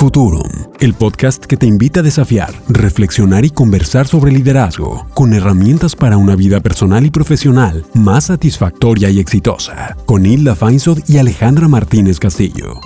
Futurum, el podcast que te invita a desafiar, reflexionar y conversar sobre liderazgo, con herramientas para una vida personal y profesional más satisfactoria y exitosa, con Hilda Feinsod y Alejandra Martínez Castillo.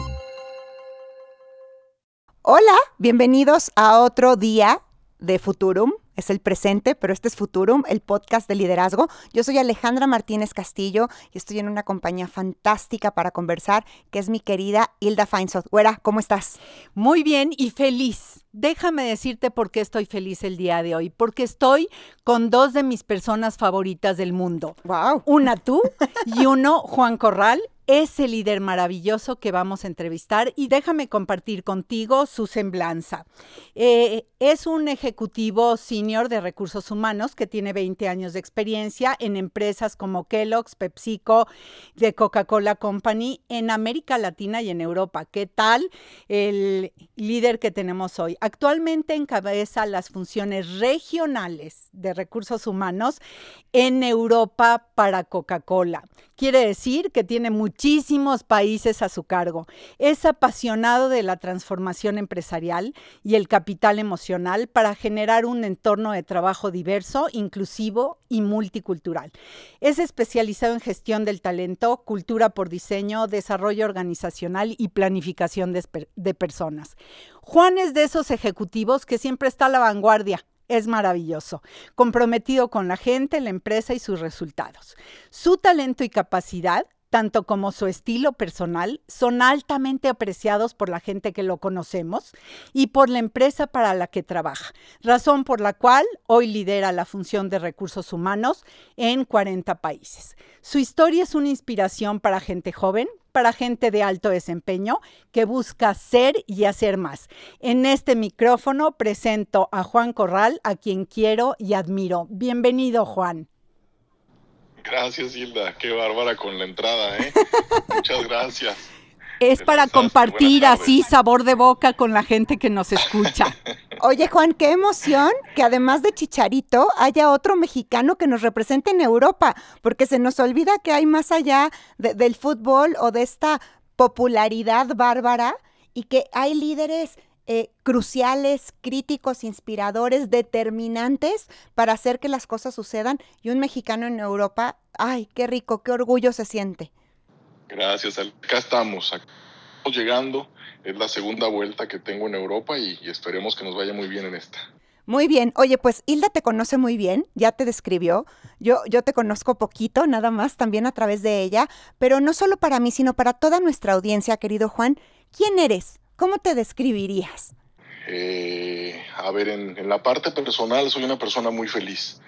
Hola, bienvenidos a otro día de Futurum es el presente, pero este es Futurum, el podcast de liderazgo. Yo soy Alejandra Martínez Castillo y estoy en una compañía fantástica para conversar, que es mi querida Hilda Feinsod. Güera, ¿cómo estás? Muy bien y feliz. Déjame decirte por qué estoy feliz el día de hoy. Porque estoy con dos de mis personas favoritas del mundo. Wow. Una tú y uno Juan Corral, ese líder maravilloso que vamos a entrevistar y déjame compartir contigo su semblanza. Eh, es un ejecutivo senior de recursos humanos que tiene 20 años de experiencia en empresas como Kellogg's, PepsiCo, de Coca-Cola Company en América Latina y en Europa. ¿Qué tal el líder que tenemos hoy? Actualmente encabeza las funciones regionales de recursos humanos en Europa para Coca-Cola. Quiere decir que tiene muchísimos países a su cargo. Es apasionado de la transformación empresarial y el capital emocional para generar un entorno de trabajo diverso, inclusivo y multicultural. Es especializado en gestión del talento, cultura por diseño, desarrollo organizacional y planificación de, de personas. Juan es de esos ejecutivos que siempre está a la vanguardia es maravilloso, comprometido con la gente, la empresa y sus resultados. Su talento y capacidad tanto como su estilo personal, son altamente apreciados por la gente que lo conocemos y por la empresa para la que trabaja, razón por la cual hoy lidera la función de recursos humanos en 40 países. Su historia es una inspiración para gente joven, para gente de alto desempeño que busca ser y hacer más. En este micrófono presento a Juan Corral, a quien quiero y admiro. Bienvenido, Juan. Gracias, Hilda. Qué bárbara con la entrada, ¿eh? Muchas gracias. Es para compartir así sabor de boca con la gente que nos escucha. Oye, Juan, qué emoción que además de Chicharito haya otro mexicano que nos represente en Europa, porque se nos olvida que hay más allá del fútbol o de esta popularidad bárbara y que hay líderes eh, cruciales, críticos, inspiradores, determinantes para hacer que las cosas sucedan. Y un mexicano en Europa, ay, qué rico, qué orgullo se siente. Gracias, acá estamos, estamos llegando, es la segunda vuelta que tengo en Europa y, y esperemos que nos vaya muy bien en esta. Muy bien. Oye, pues Hilda te conoce muy bien, ya te describió. Yo, yo te conozco poquito, nada más, también a través de ella, pero no solo para mí, sino para toda nuestra audiencia, querido Juan. ¿Quién eres? ¿Cómo te describirías? Eh, a ver, en, la parte personal soy una persona muy feliz.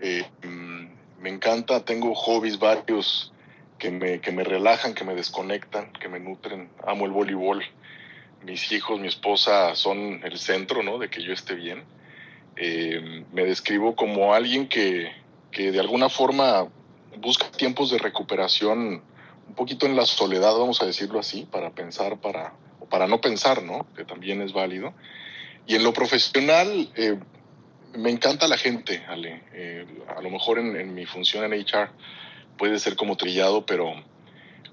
Eh, mm, me encanta, tengo hobbies varios que me, que me relajan, que me desconectan, que me nutren. Amo el voleibol. Mis hijos, mi esposa son el centro, ¿no? De que yo esté bien. Eh, me describo como alguien que, que de alguna forma busca tiempos de recuperación un poquito en la soledad, vamos a decirlo así, para pensar, para, para no pensar, ¿no? Que también es válido. Y en lo profesional, eh, me encanta la gente, Ale. Eh, a lo mejor en, mi función en HR puede ser como trillado, pero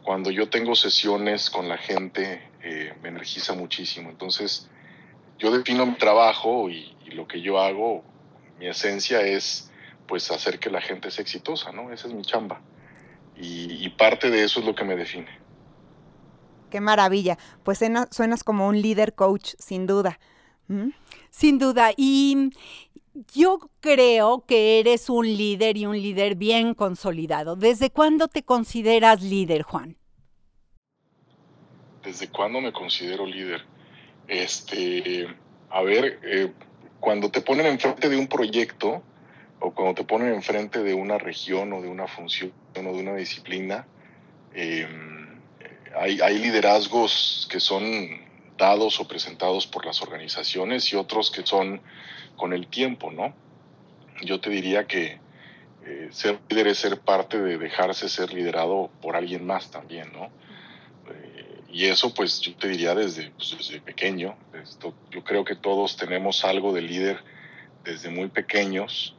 cuando yo tengo sesiones con la gente, eh, me energiza muchísimo. Entonces, yo defino mi trabajo y, lo que yo hago, mi esencia es pues hacer que la gente sea exitosa, ¿no? Esa es mi chamba. y parte de eso es lo que me define. Qué maravilla. Pues suenas como un líder coach, sin duda. ¿Mm? Sin duda. Y yo creo que eres un líder y un líder bien consolidado. ¿Desde cuándo te consideras líder, Juan? ¿Desde cuándo me considero líder? Este, a ver, eh, cuando te ponen enfrente de un proyecto o cuando te ponen enfrente de una región o de una función o de una disciplina, eh, hay, liderazgos que son dados o presentados por las organizaciones y otros que son con el tiempo, ¿no? Yo te diría que eh, ser líder es ser parte de dejarse ser liderado por alguien más también, ¿no? Eh, y eso pues yo te diría desde, pues, desde pequeño. Esto, yo creo que todos tenemos algo de líder desde muy pequeños,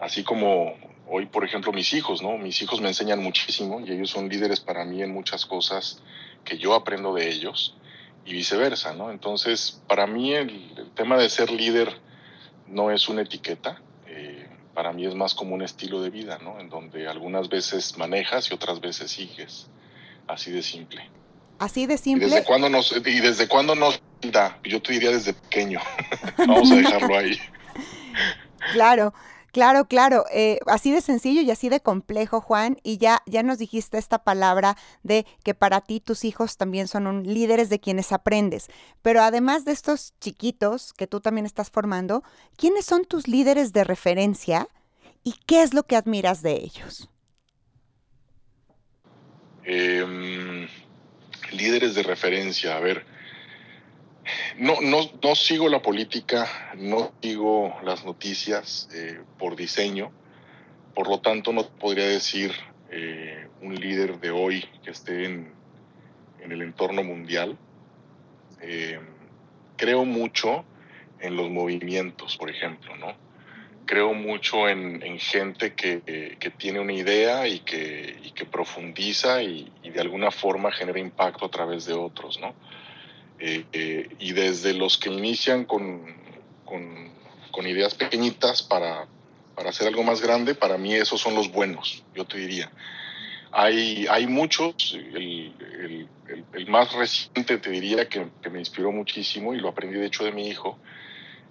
así como hoy, por ejemplo, mis hijos, ¿no? Mis hijos me enseñan muchísimo y ellos son líderes para mí en muchas cosas que yo aprendo de ellos. y viceversa, ¿no? Entonces, para mí el, tema de ser líder no es una etiqueta, eh, para mí es más como un estilo de vida, ¿no? En donde algunas veces manejas y otras veces sigues, así de simple. Así de simple. ¿Y desde cuándo nos, y desde cuándo nos da? Yo te diría desde pequeño. Vamos a dejarlo ahí. Claro. Claro, claro, eh, así de sencillo y así de complejo, Juan, y ya, ya nos dijiste esta palabra de que para ti tus hijos también son un, líderes de quienes aprendes, pero además de estos chiquitos que tú también estás formando, ¿quiénes son tus líderes de referencia y qué es lo que admiras de ellos? Em, líderes de referencia, a ver, no, no, no sigo la política, no sigo las noticias eh, por diseño, por lo tanto no podría decir eh, un líder de hoy que esté en, en el entorno mundial. Eh, creo mucho en los movimientos, por ejemplo, ¿no? Creo mucho en, en gente que, que, tiene una idea y que, que profundiza y, de alguna forma genera impacto a través de otros, ¿no? Eh, eh, y desde los que inician con, con, con ideas pequeñitas para, para, hacer algo más grande, para mí esos son los buenos, yo te diría. Hay, hay muchos, el, el, el, más reciente te diría que, que, me inspiró muchísimo y lo aprendí de hecho de mi hijo,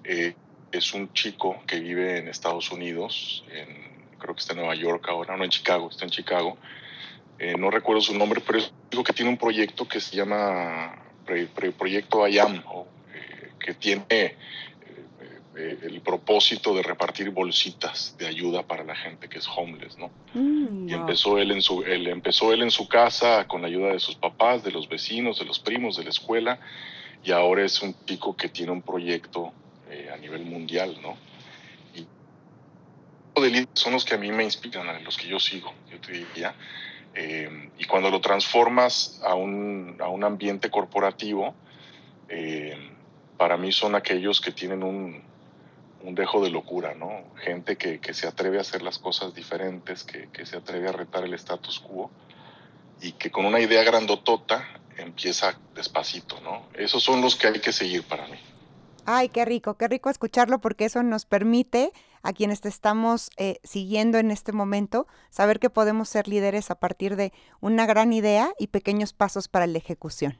eh, es un chico que vive en Estados Unidos, en, creo que está en Nueva York ahora, no en Chicago, está en Chicago. Eh, no recuerdo su nombre, pero es un chico que tiene un proyecto que se llama proyecto IAM, eh, que tiene eh, eh, el propósito de repartir bolsitas de ayuda para la gente que es homeless, ¿no? Mm, y empezó él, en su, él, empezó él en su casa con la ayuda de sus papás, de los vecinos, de los primos, de la escuela, y ahora es un chico que tiene un proyecto a nivel mundial, ¿no? Y son los que a mí me inspiran, los que yo sigo, yo te diría. Eh, y cuando lo transformas a un, a un ambiente corporativo, eh, para mí son aquellos que tienen un, un dejo de locura, ¿no? Gente que, que, se atreve a hacer las cosas diferentes, que, que, se atreve a retar el status quo y que con una idea grandotota empieza despacito, ¿no? Esos son los que hay que seguir para mí. Ay, qué rico, qué rico escucharlo porque eso nos permite a quienes te estamos eh, siguiendo en este momento saber que podemos ser líderes a partir de una gran idea y pequeños pasos para la ejecución.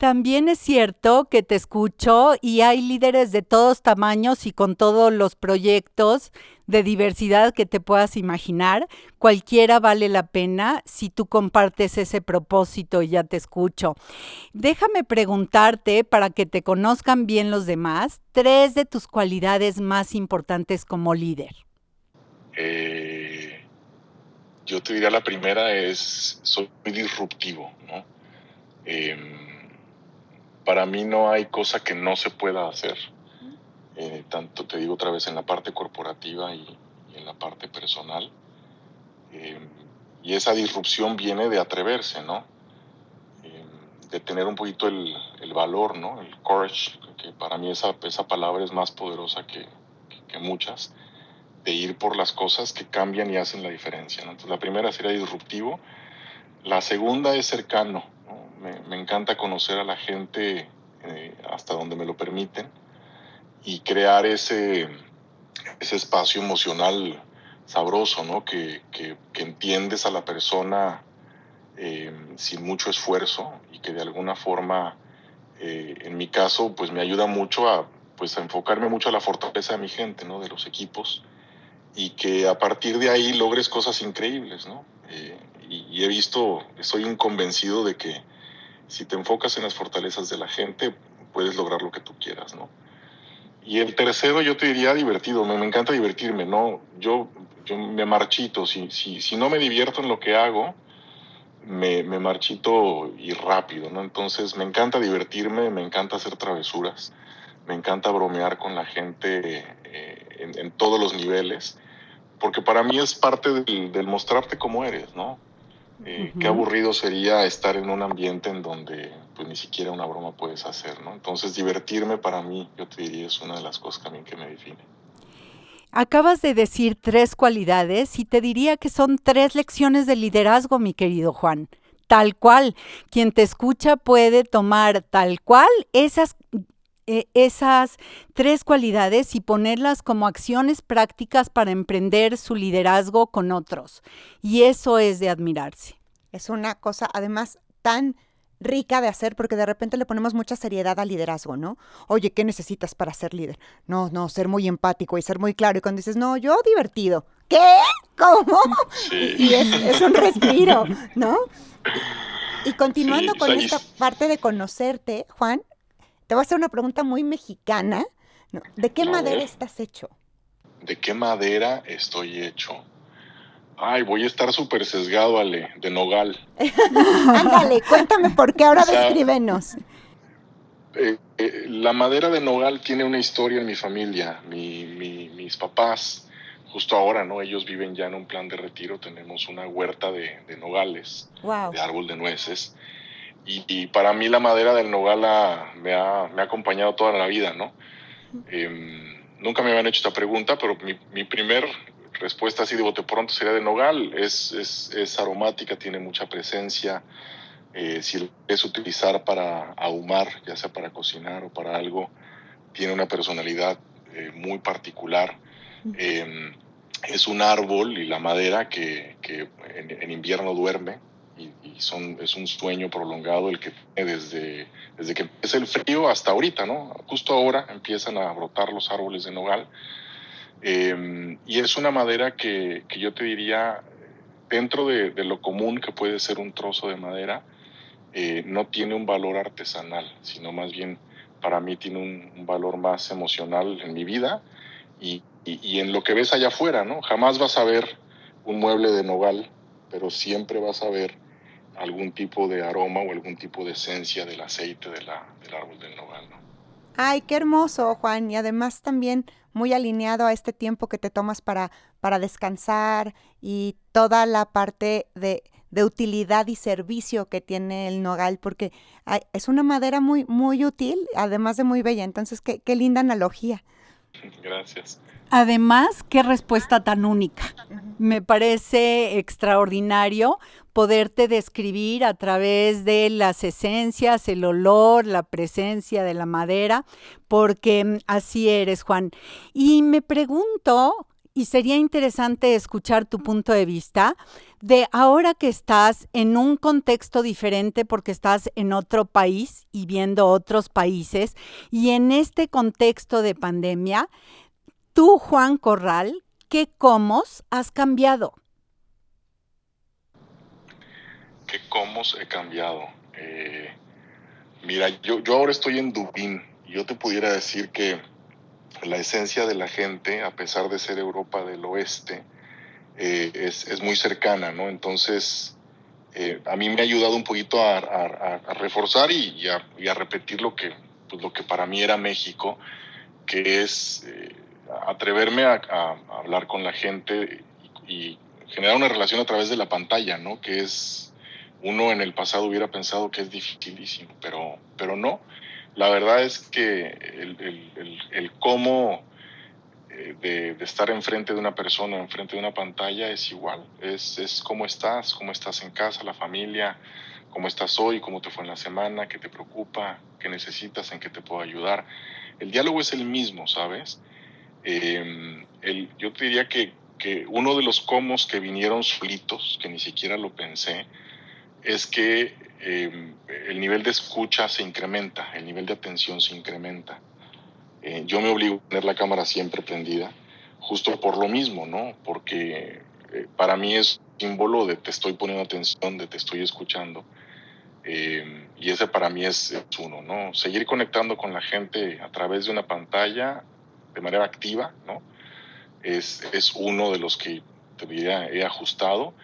También es cierto que te escucho y hay líderes de todos tamaños y con todos los proyectos de diversidad que te puedas imaginar. Cualquiera vale la pena si tú compartes ese propósito y ya te escucho. Déjame preguntarte, para que te conozcan bien los demás, tres de tus cualidades más importantes como líder. Eh, yo te diría la primera es, soy disruptivo, ¿no? Eh, para mí no hay cosa que no se pueda hacer. Eh, tanto te digo otra vez en la parte corporativa y, en la parte personal. Eh, y esa disrupción viene de atreverse, ¿no? Eh, de tener un poquito el, valor, ¿no? El courage, que para mí esa, esa palabra es más poderosa que, muchas, de ir por las cosas que cambian y hacen la diferencia. Entonces la primera sería disruptivo. La segunda es cercano, me, encanta conocer a la gente eh, hasta donde me lo permiten y crear ese, ese espacio emocional sabroso, ¿no? Que, que, que entiendes a la persona eh, sin mucho esfuerzo y que de alguna forma, eh, en mi caso, pues me ayuda mucho a, pues, enfocarme mucho a la fortaleza de mi gente, ¿no? De los equipos y que a partir de ahí logres cosas increíbles, ¿no? Y, he visto, estoy inconvencido de que si te enfocas en las fortalezas de la gente, puedes lograr lo que tú quieras, ¿no? Y el tercero, yo te diría divertido, me, me encanta divertirme, ¿no? Yo, yo me marchito, si, si, si, no me divierto en lo que hago, me, me, marchito y rápido, ¿no? Entonces me encanta divertirme, me encanta hacer travesuras, me encanta bromear con la gente eh, en, todos los niveles, porque para mí es parte del, del mostrarte cómo eres, ¿no? Eh, uh -huh. Qué aburrido sería estar en un ambiente en donde pues ni siquiera una broma puedes hacer, ¿no? Entonces divertirme para mí, yo te diría, es una de las cosas también que me define. Acabas de decir tres cualidades y te diría que son tres lecciones de liderazgo, mi querido Juan. tal cual. Quien te escucha puede tomar tal cual esas eh, esas tres cualidades y ponerlas como acciones prácticas para emprender su liderazgo con otros. Y eso es de admirarse. Es una cosa, además, tan rica de hacer porque de repente le ponemos mucha seriedad al liderazgo, ¿no? Oye, ¿qué necesitas para ser líder? No, no, ser muy empático y ser muy claro. Y cuando dices, no, yo divertido. ¿Qué? ¿Cómo? Y es, un respiro, ¿no? Y continuando con esta parte de conocerte, Juan, te voy a hacer una pregunta muy mexicana. ¿De qué madera estás hecho? ¿De qué madera estoy hecho? Ay, voy a estar súper sesgado, Ale, de nogal. Ándale, cuéntame por qué, ahora descríbenos. Eh, eh, la madera de nogal tiene una historia en mi familia. mis papás, justo ahora, ¿no? Ellos viven ya en un plan de retiro. Tenemos una huerta de, nogales, de árbol de nueces. Y, para mí la madera del nogal me, ha, me, ha, acompañado toda la vida, ¿no? Em, nunca me habían hecho esta pregunta, pero mi, mi, primer respuesta así de bote pronto sería de nogal. Es, es, es aromática, tiene mucha presencia. Eh, si lo quieres utilizar para ahumar, ya sea para cocinar o para algo, tiene una personalidad eh, muy particular. Em, es un árbol y la madera que, que en, invierno duerme, son, es un sueño prolongado el que tiene desde, desde que empieza el frío hasta ahorita, ¿no? Justo ahora empiezan a brotar los árboles de nogal. Em, y es una madera que, que, yo te diría, dentro de, de, lo común que puede ser un trozo de madera, eh, no tiene un valor artesanal, sino más bien para mí tiene un, valor más emocional en mi vida y, y, y, en lo que ves allá afuera, ¿no? Jamás vas a ver un mueble de nogal, pero siempre vas a ver algún tipo de aroma o algún tipo de esencia del aceite de la, del árbol del nogal. ¿no? Ay, qué hermoso, Juan. Y además también muy alineado a este tiempo que te tomas para, para descansar y toda la parte de, de utilidad y servicio que tiene el nogal, porque es una madera muy, muy útil, además de muy bella. Entonces, qué, qué linda analogía. Gracias. Además, qué respuesta tan única. Me parece extraordinario poderte describir a través de las esencias, el olor, la presencia de la madera, porque mm, así eres, Juan. Y me pregunto, y sería interesante escuchar tu punto de vista, de ahora que estás en un contexto diferente porque estás en otro país y viendo otros países, y en este contexto de pandemia, Tú, Juan Corral, ¿qué comos has cambiado? ¿Qué comos he cambiado? Eh, mira, yo, yo ahora estoy en Dublín y yo te pudiera decir que la esencia de la gente, a pesar de ser Europa del Oeste, eh, es, muy cercana, ¿no? Entonces, eh, a mí me ha ayudado un poquito a, reforzar y, a, repetir lo que, pues, lo que para mí era México, que es atreverme a, hablar con la gente y, generar una relación a través de la pantalla, ¿no? Que es, uno en el pasado hubiera pensado que es dificilísimo, pero, pero no. La verdad es que el, cómo eh, de, estar enfrente de una persona, enfrente de una pantalla, es igual. Es, es cómo estás, cómo estás en casa, la familia, cómo estás hoy, cómo te fue en la semana, qué te preocupa, qué necesitas, en qué te puedo ayudar. El diálogo es el mismo, ¿sabes? Eh, el, yo te diría que, que, uno de los comos que vinieron solitos, que ni siquiera lo pensé, es que em, el nivel de escucha se incrementa, el nivel de atención se incrementa. Eh, yo me obligo a tener la cámara siempre prendida, justo por lo mismo, ¿no? Porque eh, para mí es símbolo de te estoy poniendo atención, de te estoy escuchando. Em, y ese para mí es, es, uno, ¿no? Seguir conectando con la gente a través de una pantalla de manera activa, ¿no? Es, es uno de los que todavía he ajustado.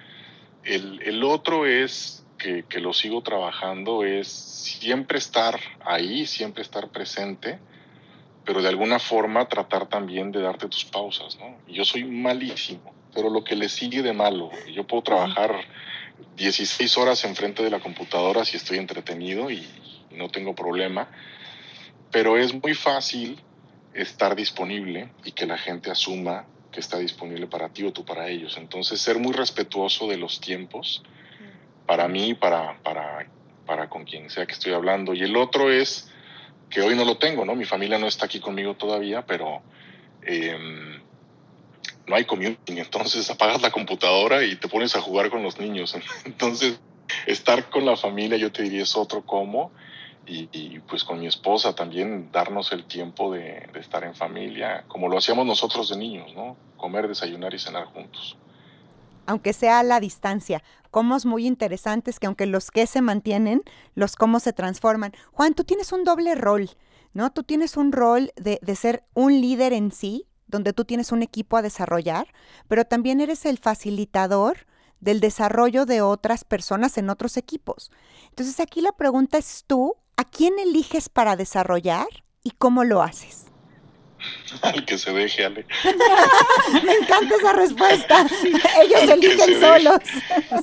El, el otro es que, que, lo sigo trabajando, es siempre estar ahí, siempre estar presente, pero de alguna forma tratar también de darte tus pausas, ¿no? Yo soy malísimo, pero lo que le sigue de malo, yo puedo trabajar 16 horas enfrente de la computadora si estoy entretenido y no tengo problema, pero es muy fácil estar disponible y que la gente asuma que está disponible para ti o tú para ellos. Entonces, ser muy respetuoso de los tiempos para mí, para, para, para con quien sea que estoy hablando. Y el otro es que hoy no lo tengo, ¿no? Mi familia no está aquí conmigo todavía, pero em, no hay commuting, entonces apagas la computadora y te pones a jugar con los niños. Entonces, estar con la familia, yo te diría, es otro cómo. Y, pues con mi esposa también darnos el tiempo de, de, estar en familia, como lo hacíamos nosotros de niños, ¿no? Comer, desayunar y cenar juntos. Aunque sea a la distancia, comos muy interesantes que aunque los que se mantienen, los cómo se transforman. Juan, tú tienes un doble rol, ¿no? Tú tienes un rol de, de ser un líder en sí, donde tú tienes un equipo a desarrollar, pero también eres el facilitador del desarrollo de otras personas en otros equipos. Entonces aquí la pregunta es tú, ¿a quién eliges para desarrollar y cómo lo haces? Al que se deje, Ale. Me encanta esa respuesta. Ellos eligen solos.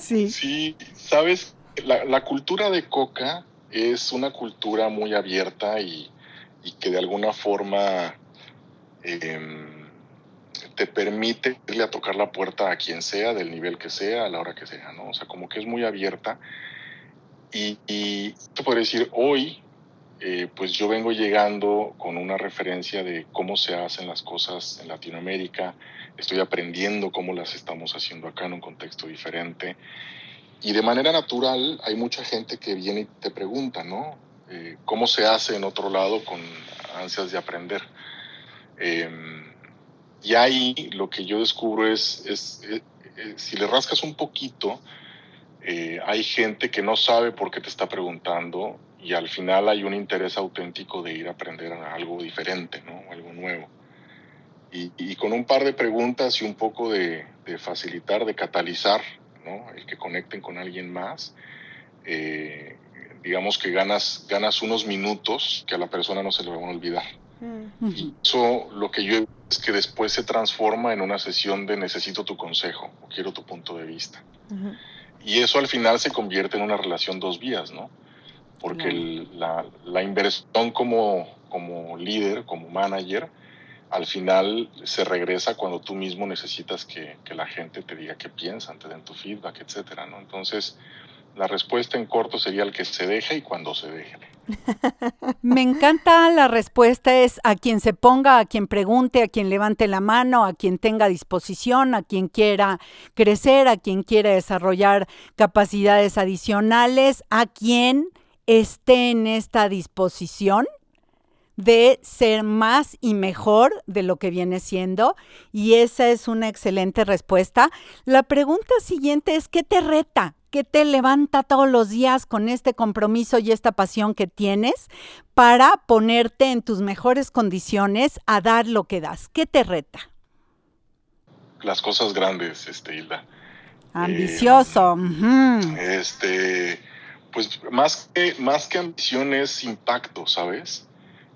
sí. sí, sabes, la, la, cultura de Coca es una cultura muy abierta y, y que de alguna forma eh, te permite irle a tocar la puerta a quien sea, del nivel que sea, a la hora que sea, ¿no? O sea, como que es muy abierta. Y, y te puedo decir, hoy, eh, pues yo vengo llegando con una referencia de cómo se hacen las cosas en Latinoamérica, estoy aprendiendo cómo las estamos haciendo acá en un contexto diferente. Y de manera natural hay mucha gente que viene y te pregunta, ¿no? Eh, ¿Cómo se hace en otro lado con ansias de aprender? Eh, y ahí lo que yo descubro es, es, eh, eh, si le rascas un poquito, hay gente que no sabe por qué te está preguntando y al final hay un interés auténtico de ir a aprender algo diferente, ¿no? algo nuevo. Y, y, con un par de preguntas y un poco de, de facilitar, de catalizar, ¿no? el que conecten con alguien más, eh, digamos que ganas, ganas unos minutos que a la persona no se le van a olvidar. Y eso lo que yo es que después se transforma en una sesión de necesito tu consejo o quiero tu punto de vista. Y eso al final se convierte en una relación dos vías, ¿no? Porque el, la, la, inversión como, como líder, como manager, al final se regresa cuando tú mismo necesitas que, que la gente te diga qué piensan, te den tu feedback, etcétera, ¿no? Entonces, la respuesta en corto sería el que se deje y cuando se deje. Me encanta la respuesta es a quien se ponga, a quien pregunte, a quien levante la mano, a quien tenga disposición, a quien quiera crecer, a quien quiera desarrollar capacidades adicionales, a quien esté en esta disposición de ser más y mejor de lo que viene siendo. Y esa es una excelente respuesta. La pregunta siguiente es, ¿qué te reta? ¿Qué te levanta todos los días con este compromiso y esta pasión que tienes para ponerte en tus mejores condiciones a dar lo que das? ¿Qué te reta? Las cosas grandes, este, Hilda. Ambicioso. Eh, Este, pues más que, más que ambición es impacto, ¿sabes?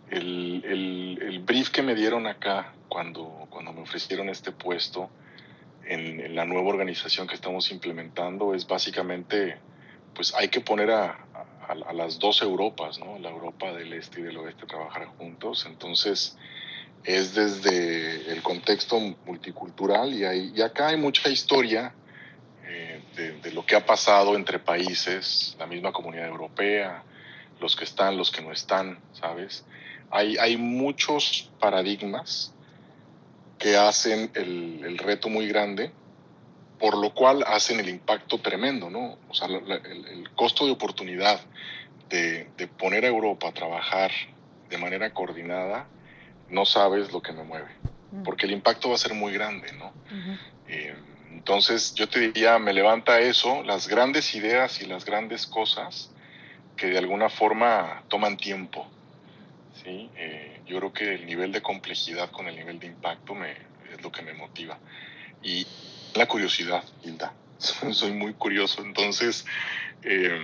El, el, el, brief que me dieron acá cuando, cuando me ofrecieron este puesto en, la nueva organización que estamos implementando es básicamente, pues hay que poner a, a, a, las dos Europas, ¿no? La Europa del Este y del Oeste trabajar juntos. Entonces, es desde el contexto multicultural y, hay, y acá hay mucha historia de, de, lo que ha pasado entre países, la misma comunidad europea, los que están, los que no están, ¿sabes? Hay, hay muchos paradigmas que hacen el, el, reto muy grande, por lo cual hacen el impacto tremendo, ¿no? O sea, la, la, el, el, costo de oportunidad de, de, poner a Europa a trabajar de manera coordinada, no sabes lo que me mueve, porque el impacto va a ser muy grande, ¿no? Uh -huh. eh, entonces, yo te diría, me levanta eso, las grandes ideas y las grandes cosas que de alguna forma toman tiempo. ¿sí? Eh, yo creo que el nivel de complejidad con el nivel de impacto me, es lo que me motiva. Y la curiosidad, Hilda. Soy muy curioso, entonces eh,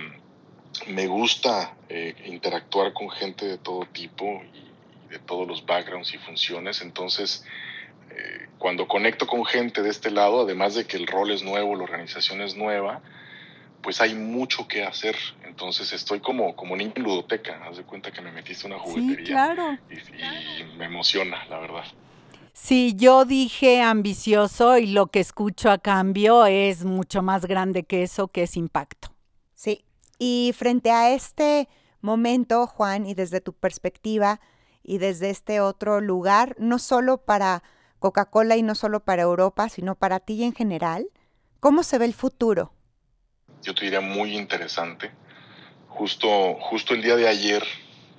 me gusta eh, interactuar con gente de todo tipo y, y, de todos los backgrounds y funciones. Entonces, eh, cuando conecto con gente de este lado, además de que el rol es nuevo, la organización es nueva, pues hay mucho que hacer. Entonces estoy como, como niño en ludoteca. Haz de cuenta que me metiste una juguetería. Sí, claro. Y, y, me emociona, la verdad. Sí, yo dije ambicioso y lo que escucho a cambio es mucho más grande que eso, que es impacto. Sí, y frente a este momento, Juan, y desde tu perspectiva y desde este otro lugar, no solo para Coca-Cola y no solo para Europa, sino para ti en general, ¿cómo se ve el futuro? Yo te diría muy interesante. Justo, justo el día de ayer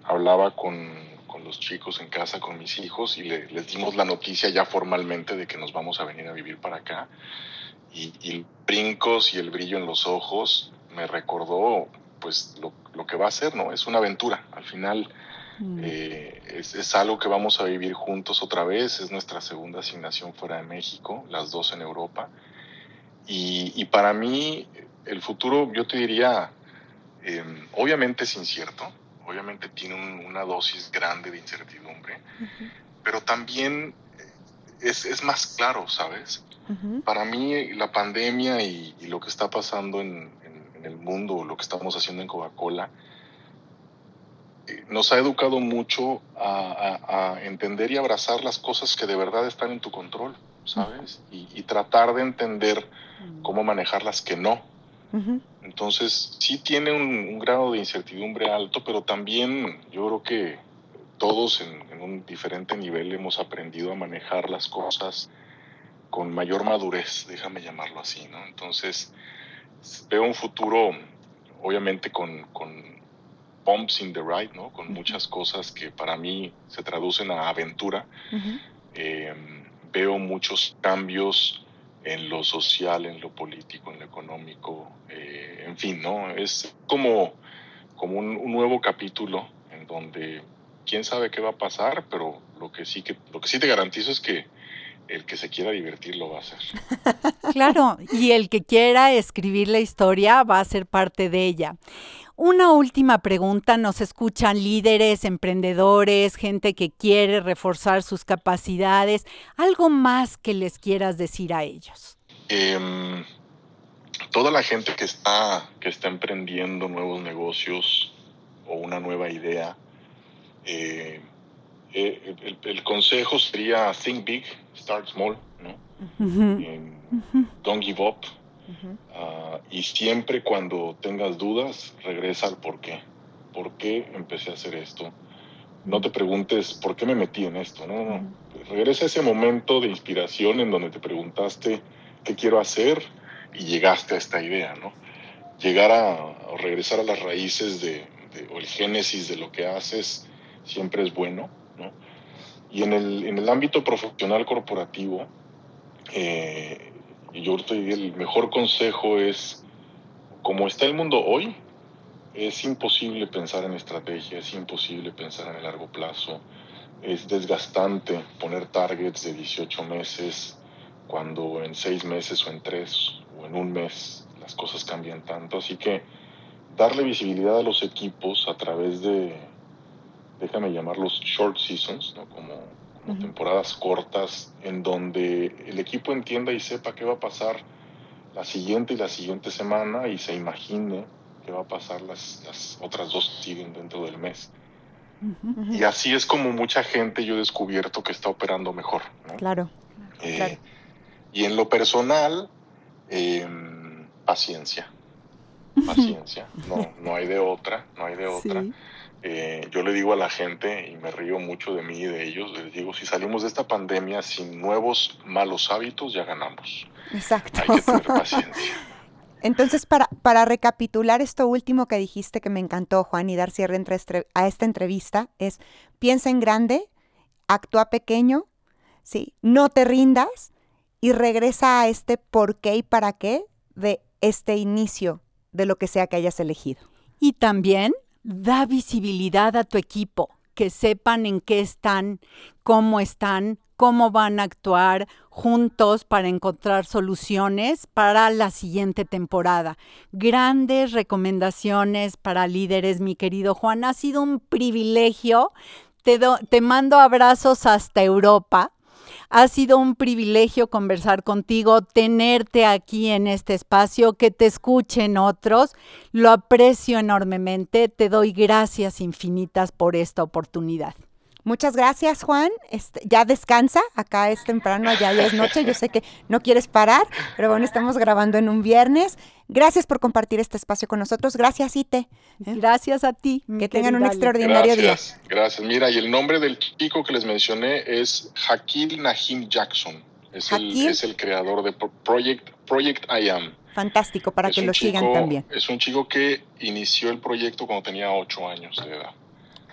hablaba con, con los chicos en casa, con mis hijos, y les dimos la noticia ya formalmente de que nos vamos a venir a vivir para acá. Y, y brincos y el brillo en los ojos me recordó pues lo, lo, que va a ser, ¿no? Es una aventura. Al final mm. eh, es, es, algo que vamos a vivir juntos otra vez. Es nuestra segunda asignación fuera de México, las dos en Europa. Y, y para mí el futuro, yo te diría, eh, obviamente es incierto, obviamente tiene un, una dosis grande de incertidumbre, uh -huh. pero también es, es, más claro, ¿sabes? Uh -huh. Para mí la pandemia y, y, lo que está pasando en, en, en el mundo, lo que estamos haciendo en Coca-Cola, eh, nos ha educado mucho a, a, a, entender y abrazar las cosas que de verdad están en tu control, ¿sabes? Uh -huh. y, y, tratar de entender cómo manejar las que no. Entonces, sí tiene un, un, grado de incertidumbre alto, pero también yo creo que todos en, en, un diferente nivel hemos aprendido a manejar las cosas con mayor madurez, déjame llamarlo así, ¿no? Entonces, veo un futuro, obviamente, con, con bumps in the ride, ¿no? Con uh -huh. muchas cosas que para mí se traducen a aventura. Uh -huh. eh, veo muchos cambios en lo social, en lo político, en lo económico, eh, en fin, ¿no? Es como, como un, un, nuevo capítulo en donde quién sabe qué va a pasar, pero lo que sí, que, lo que sí te garantizo es que el que se quiera divertir lo va a hacer. Claro, y el que quiera escribir la historia va a ser parte de ella. Una última pregunta, nos escuchan líderes, emprendedores, gente que quiere reforzar sus capacidades, algo más que les quieras decir a ellos. Eh, toda la gente que está, que está emprendiendo nuevos negocios o una nueva idea, eh, eh, el, el, consejo sería think big, start small, ¿no? Uh -huh. uh -huh. Don't give up. Uh y siempre cuando tengas dudas, regresa al por qué. ¿Por qué empecé a hacer esto? No te preguntes por qué me metí en esto, no, no. Regresa a ese momento de inspiración en donde te preguntaste qué quiero hacer y llegaste a esta idea, ¿no? Llegar a, o regresar a las raíces de, de, o el génesis de lo que haces siempre es bueno, ¿no? Y en el, en el ámbito profesional corporativo, eh, yo te diría, el mejor consejo es, como está el mundo hoy, es imposible pensar en estrategia, es imposible pensar en el largo plazo, es desgastante poner targets de 18 meses cuando en 6 meses o en 3 o en un mes las cosas cambian tanto. Así que darle visibilidad a los equipos a través de, déjame llamarlos short seasons, ¿no? como, como uh -huh. temporadas cortas, en donde el equipo entienda y sepa qué va a pasar la siguiente y la siguiente semana y se imagine qué va a pasar las, las otras dos siguen dentro del mes. Uh -huh. Y así es como mucha gente yo he descubierto que está operando mejor. ¿no? Claro, eh, claro. Y en lo personal, eh, paciencia. Paciencia. No, no hay de otra, no hay de otra. Sí. Eh, yo le digo a la gente, y me río mucho de mí y de ellos, les digo, si salimos de esta pandemia sin nuevos malos hábitos, ya ganamos. Exacto. Hay que tener paciencia. Entonces, para, para recapitular esto último que dijiste que me encantó, Juan, y dar cierre entre, a esta entrevista, es piensa en grande, actúa pequeño, ¿sí? no te rindas y regresa a este por qué y para qué de este inicio de lo que sea que hayas elegido. Y también da visibilidad a tu equipo, que sepan en qué están, cómo están, cómo van a actuar juntos para encontrar soluciones para la siguiente temporada. Grandes recomendaciones para líderes, mi querido Juan. Ha sido un privilegio. Te, do, te mando abrazos hasta Europa. Ha sido un privilegio conversar contigo, tenerte aquí en este espacio, que te escuchen otros. Lo aprecio enormemente. Te doy gracias infinitas por esta oportunidad. Muchas gracias, Juan. Este, ya descansa. Acá es temprano, allá ya es noche. Yo sé que no quieres parar, pero bueno, estamos grabando en un viernes. Gracias por compartir este espacio con nosotros. Gracias, Ite. ¿eh? Gracias a ti. Que tengan un extraordinario gracias, día. Gracias. Mira, y el nombre del chico que les mencioné es Hakil Nahim Jackson. Es, el, es el, creador de Project, Project I Am. Fantástico, para que lo sigan también. Es un chico que inició el proyecto cuando tenía ocho años de edad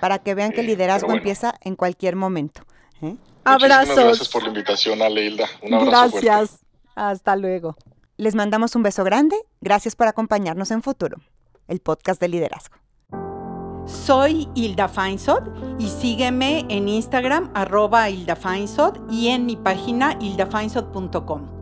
para que vean que el liderazgo empieza en cualquier momento. ¿eh? Abrazos. Gracias por la invitación, Aleilda. Un abrazo. Gracias. Hasta luego. Les mandamos un beso grande. Gracias por acompañarnos en Futuro, el podcast de liderazgo. Soy Hilda Feinsod y sígueme en Instagram arroba Hilda Feinsod y en mi página hildafeinsod.com.